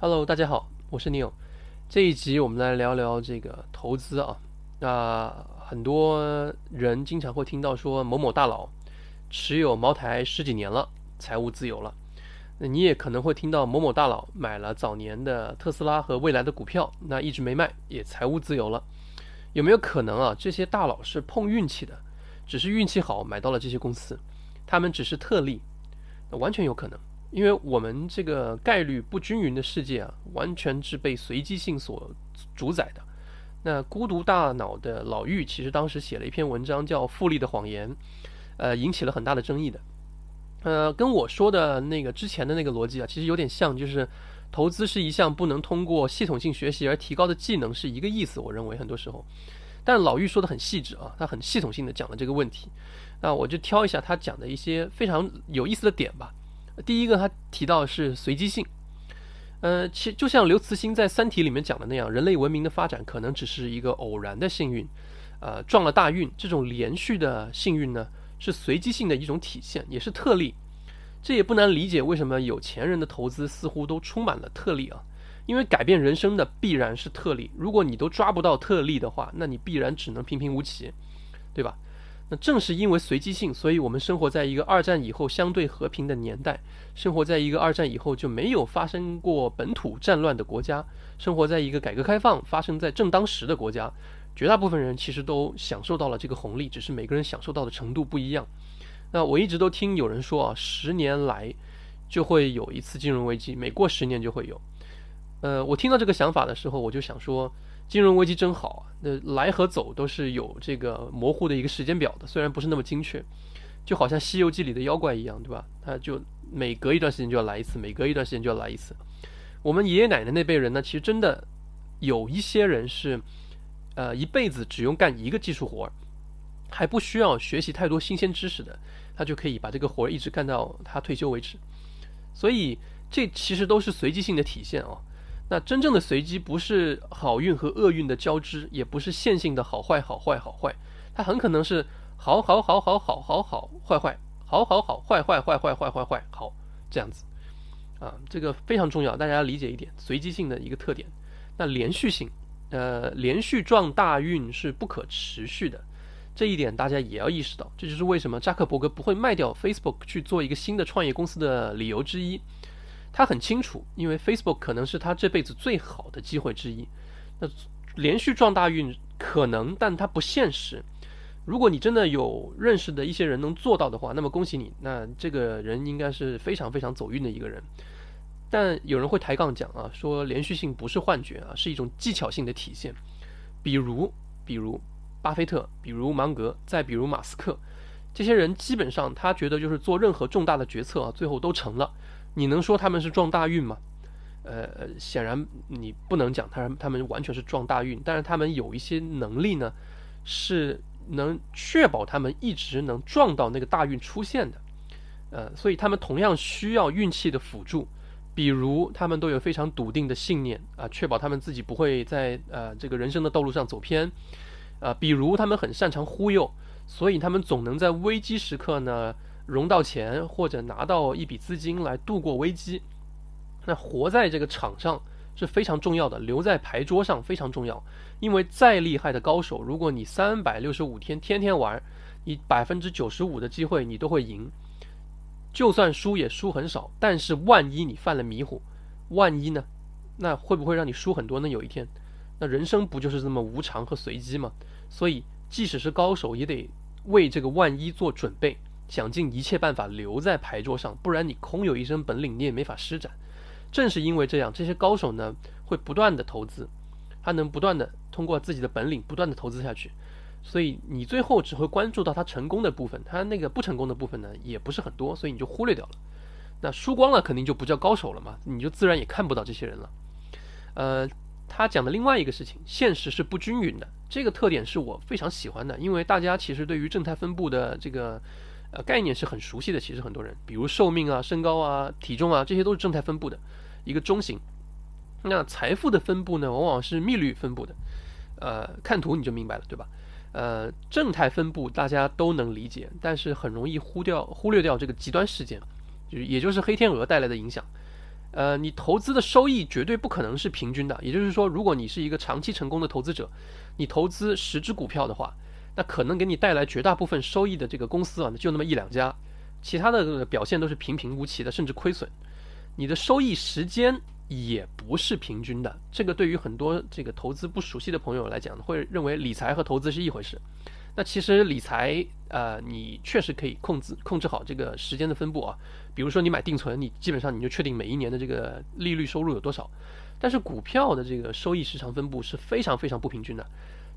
Hello，大家好，我是 Neil。这一集我们来聊聊这个投资啊。那很多人经常会听到说某某大佬持有茅台十几年了，财务自由了。那你也可能会听到某某大佬买了早年的特斯拉和未来的股票，那一直没卖，也财务自由了。有没有可能啊？这些大佬是碰运气的，只是运气好买到了这些公司，他们只是特例，那完全有可能。因为我们这个概率不均匀的世界啊，完全是被随机性所主宰的。那孤独大脑的老玉其实当时写了一篇文章叫《复利的谎言》，呃，引起了很大的争议的。呃，跟我说的那个之前的那个逻辑啊，其实有点像，就是投资是一项不能通过系统性学习而提高的技能，是一个意思。我认为很多时候，但老玉说的很细致啊，他很系统性的讲了这个问题。那我就挑一下他讲的一些非常有意思的点吧。第一个，他提到是随机性，呃，其就像刘慈欣在《三体》里面讲的那样，人类文明的发展可能只是一个偶然的幸运，呃，撞了大运，这种连续的幸运呢，是随机性的一种体现，也是特例。这也不难理解为什么有钱人的投资似乎都充满了特例啊，因为改变人生的必然是特例，如果你都抓不到特例的话，那你必然只能平平无奇，对吧？那正是因为随机性，所以我们生活在一个二战以后相对和平的年代，生活在一个二战以后就没有发生过本土战乱的国家，生活在一个改革开放发生在正当时的国家，绝大部分人其实都享受到了这个红利，只是每个人享受到的程度不一样。那我一直都听有人说啊，十年来就会有一次金融危机，每过十年就会有。呃，我听到这个想法的时候，我就想说。金融危机真好啊！那来和走都是有这个模糊的一个时间表的，虽然不是那么精确，就好像《西游记》里的妖怪一样，对吧？他就每隔一段时间就要来一次，每隔一段时间就要来一次。我们爷爷奶奶那辈人呢，其实真的有一些人是，呃，一辈子只用干一个技术活儿，还不需要学习太多新鲜知识的，他就可以把这个活儿一直干到他退休为止。所以这其实都是随机性的体现啊。那真正的随机不是好运和厄运的交织，也不是线性的好坏好坏好坏，它很可能是好好好好好好好坏坏好好好坏坏坏坏坏坏坏好这样子，啊，这个非常重要，大家要理解一点随机性的一个特点。那连续性，呃，连续撞大运是不可持续的，这一点大家也要意识到。这就是为什么扎克伯格不会卖掉 Facebook 去做一个新的创业公司的理由之一。他很清楚，因为 Facebook 可能是他这辈子最好的机会之一。那连续撞大运可能，但它不现实。如果你真的有认识的一些人能做到的话，那么恭喜你，那这个人应该是非常非常走运的一个人。但有人会抬杠讲啊，说连续性不是幻觉啊，是一种技巧性的体现。比如，比如巴菲特，比如芒格，再比如马斯克，这些人基本上他觉得就是做任何重大的决策啊，最后都成了。你能说他们是撞大运吗？呃，显然你不能讲他他们完全是撞大运，但是他们有一些能力呢，是能确保他们一直能撞到那个大运出现的。呃，所以他们同样需要运气的辅助，比如他们都有非常笃定的信念啊，确保他们自己不会在呃这个人生的道路上走偏。啊，比如他们很擅长忽悠，所以他们总能在危机时刻呢。融到钱或者拿到一笔资金来度过危机，那活在这个场上是非常重要的，留在牌桌上非常重要。因为再厉害的高手，如果你三百六十五天天天玩，你百分之九十五的机会你都会赢，就算输也输很少。但是万一你犯了迷糊，万一呢？那会不会让你输很多呢？有一天，那人生不就是这么无常和随机吗？所以，即使是高手，也得为这个万一做准备。想尽一切办法留在牌桌上，不然你空有一身本领，你也没法施展。正是因为这样，这些高手呢会不断的投资，他能不断的通过自己的本领不断的投资下去，所以你最后只会关注到他成功的部分，他那个不成功的部分呢也不是很多，所以你就忽略掉了。那输光了肯定就不叫高手了嘛，你就自然也看不到这些人了。呃，他讲的另外一个事情，现实是不均匀的，这个特点是我非常喜欢的，因为大家其实对于正态分布的这个。呃，概念是很熟悉的，其实很多人，比如寿命啊、身高啊、体重啊，这些都是正态分布的一个中型。那财富的分布呢，往往是幂律分布的。呃，看图你就明白了，对吧？呃，正态分布大家都能理解，但是很容易忽掉忽略掉这个极端事件，就是也就是黑天鹅带来的影响。呃，你投资的收益绝对不可能是平均的。也就是说，如果你是一个长期成功的投资者，你投资十只股票的话，那可能给你带来绝大部分收益的这个公司啊，就那么一两家，其他的表现都是平平无奇的，甚至亏损。你的收益时间也不是平均的。这个对于很多这个投资不熟悉的朋友来讲，会认为理财和投资是一回事。那其实理财，呃，你确实可以控制控制好这个时间的分布啊。比如说你买定存，你基本上你就确定每一年的这个利率收入有多少。但是股票的这个收益时长分布是非常非常不平均的，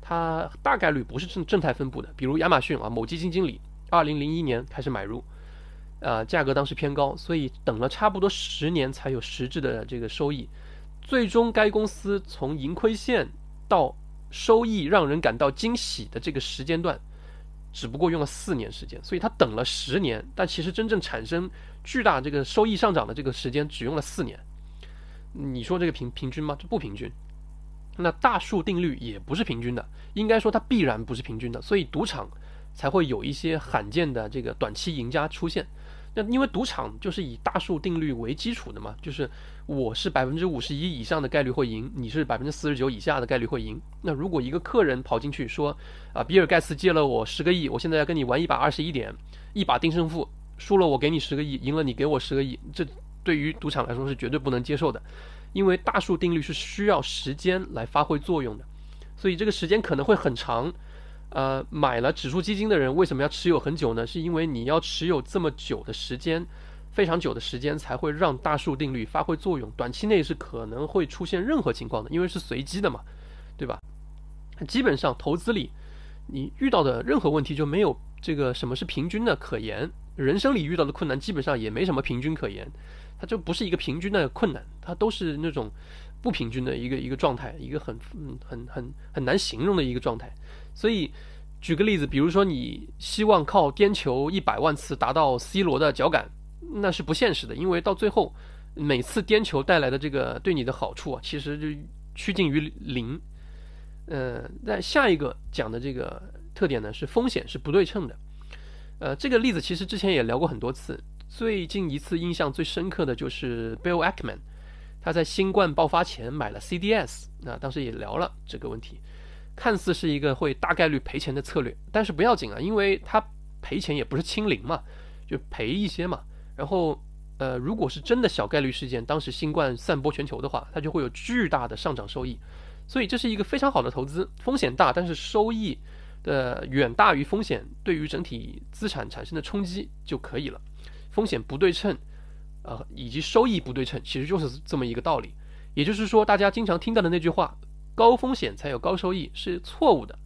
它大概率不是正正态分布的。比如亚马逊啊，某基金经理二零零一年开始买入，呃，价格当时偏高，所以等了差不多十年才有实质的这个收益。最终该公司从盈亏线到收益让人感到惊喜的这个时间段，只不过用了四年时间，所以他等了十年，但其实真正产生巨大这个收益上涨的这个时间只用了四年。你说这个平平均吗？这不平均。那大数定律也不是平均的，应该说它必然不是平均的，所以赌场才会有一些罕见的这个短期赢家出现。那因为赌场就是以大数定律为基础的嘛，就是我是百分之五十一以上的概率会赢，你是百分之四十九以下的概率会赢。那如果一个客人跑进去说，啊，比尔盖茨借了我十个亿，我现在要跟你玩一把二十一点，一把定胜负，输了我给你十个亿，赢了你给我十个亿，这对于赌场来说是绝对不能接受的，因为大数定律是需要时间来发挥作用的，所以这个时间可能会很长。呃，买了指数基金的人为什么要持有很久呢？是因为你要持有这么久的时间，非常久的时间才会让大数定律发挥作用。短期内是可能会出现任何情况的，因为是随机的嘛，对吧？基本上投资里，你遇到的任何问题就没有这个什么是平均的可言。人生里遇到的困难基本上也没什么平均可言，它就不是一个平均的困难，它都是那种不平均的一个一个状态，一个很嗯很很很难形容的一个状态。所以，举个例子，比如说你希望靠颠球一百万次达到 C 罗的脚感，那是不现实的，因为到最后，每次颠球带来的这个对你的好处啊，其实就趋近于零。呃，那下一个讲的这个特点呢，是风险是不对称的。呃，这个例子其实之前也聊过很多次，最近一次印象最深刻的就是 Bill Ackman，他在新冠爆发前买了 CDS，那当时也聊了这个问题。看似是一个会大概率赔钱的策略，但是不要紧啊，因为它赔钱也不是清零嘛，就赔一些嘛。然后，呃，如果是真的小概率事件，当时新冠散播全球的话，它就会有巨大的上涨收益。所以这是一个非常好的投资，风险大，但是收益的远大于风险对于整体资产产生的冲击就可以了。风险不对称，呃，以及收益不对称，其实就是这么一个道理。也就是说，大家经常听到的那句话。高风险才有高收益是错误的，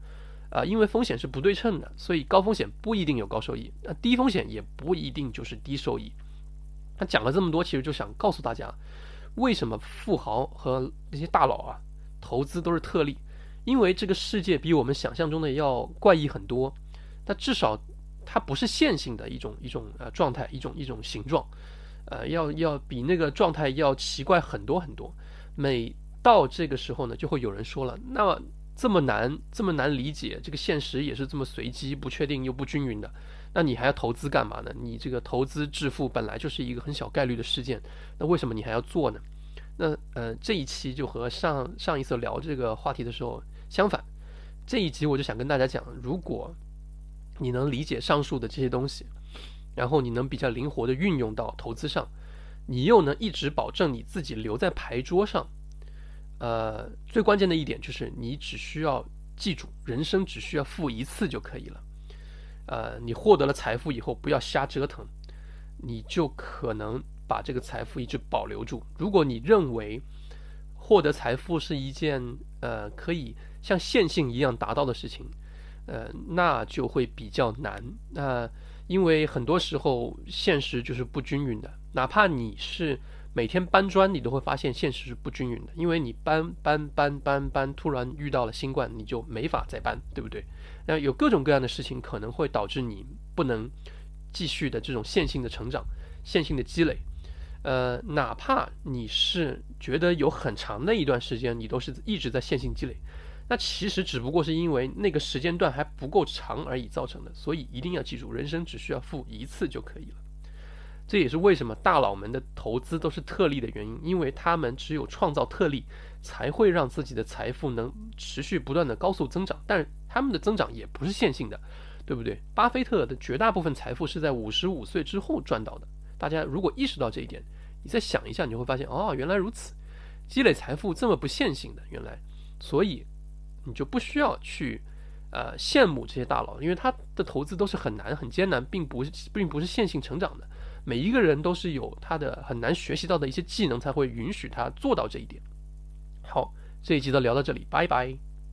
啊，因为风险是不对称的，所以高风险不一定有高收益，那低风险也不一定就是低收益。他讲了这么多，其实就想告诉大家，为什么富豪和那些大佬啊，投资都是特例，因为这个世界比我们想象中的要怪异很多，它至少它不是线性的一种一种呃状态，一种一种形状，呃，要要比那个状态要奇怪很多很多，每。到这个时候呢，就会有人说了，那这么难，这么难理解，这个现实也是这么随机、不确定又不均匀的，那你还要投资干嘛呢？你这个投资致富本来就是一个很小概率的事件，那为什么你还要做呢？那呃，这一期就和上上一次聊这个话题的时候相反，这一集我就想跟大家讲，如果你能理解上述的这些东西，然后你能比较灵活的运用到投资上，你又能一直保证你自己留在牌桌上。呃，最关键的一点就是，你只需要记住，人生只需要付一次就可以了。呃，你获得了财富以后，不要瞎折腾，你就可能把这个财富一直保留住。如果你认为获得财富是一件呃可以像线性一样达到的事情，呃，那就会比较难。那因为很多时候现实就是不均匀的，哪怕你是。每天搬砖，你都会发现现实是不均匀的，因为你搬搬搬搬搬，突然遇到了新冠，你就没法再搬，对不对？那有各种各样的事情可能会导致你不能继续的这种线性的成长、线性的积累。呃，哪怕你是觉得有很长的一段时间你都是一直在线性积累，那其实只不过是因为那个时间段还不够长而已造成的。所以一定要记住，人生只需要付一次就可以了。这也是为什么大佬们的投资都是特例的原因，因为他们只有创造特例，才会让自己的财富能持续不断的高速增长。但是他们的增长也不是线性的，对不对？巴菲特的绝大部分财富是在五十五岁之后赚到的。大家如果意识到这一点，你再想一下，你就会发现，哦，原来如此，积累财富这么不线性的，原来，所以你就不需要去。呃，羡慕这些大佬，因为他的投资都是很难、很艰难，并不是并不是线性成长的。每一个人都是有他的很难学习到的一些技能，才会允许他做到这一点。好，这一集就聊到这里，拜拜。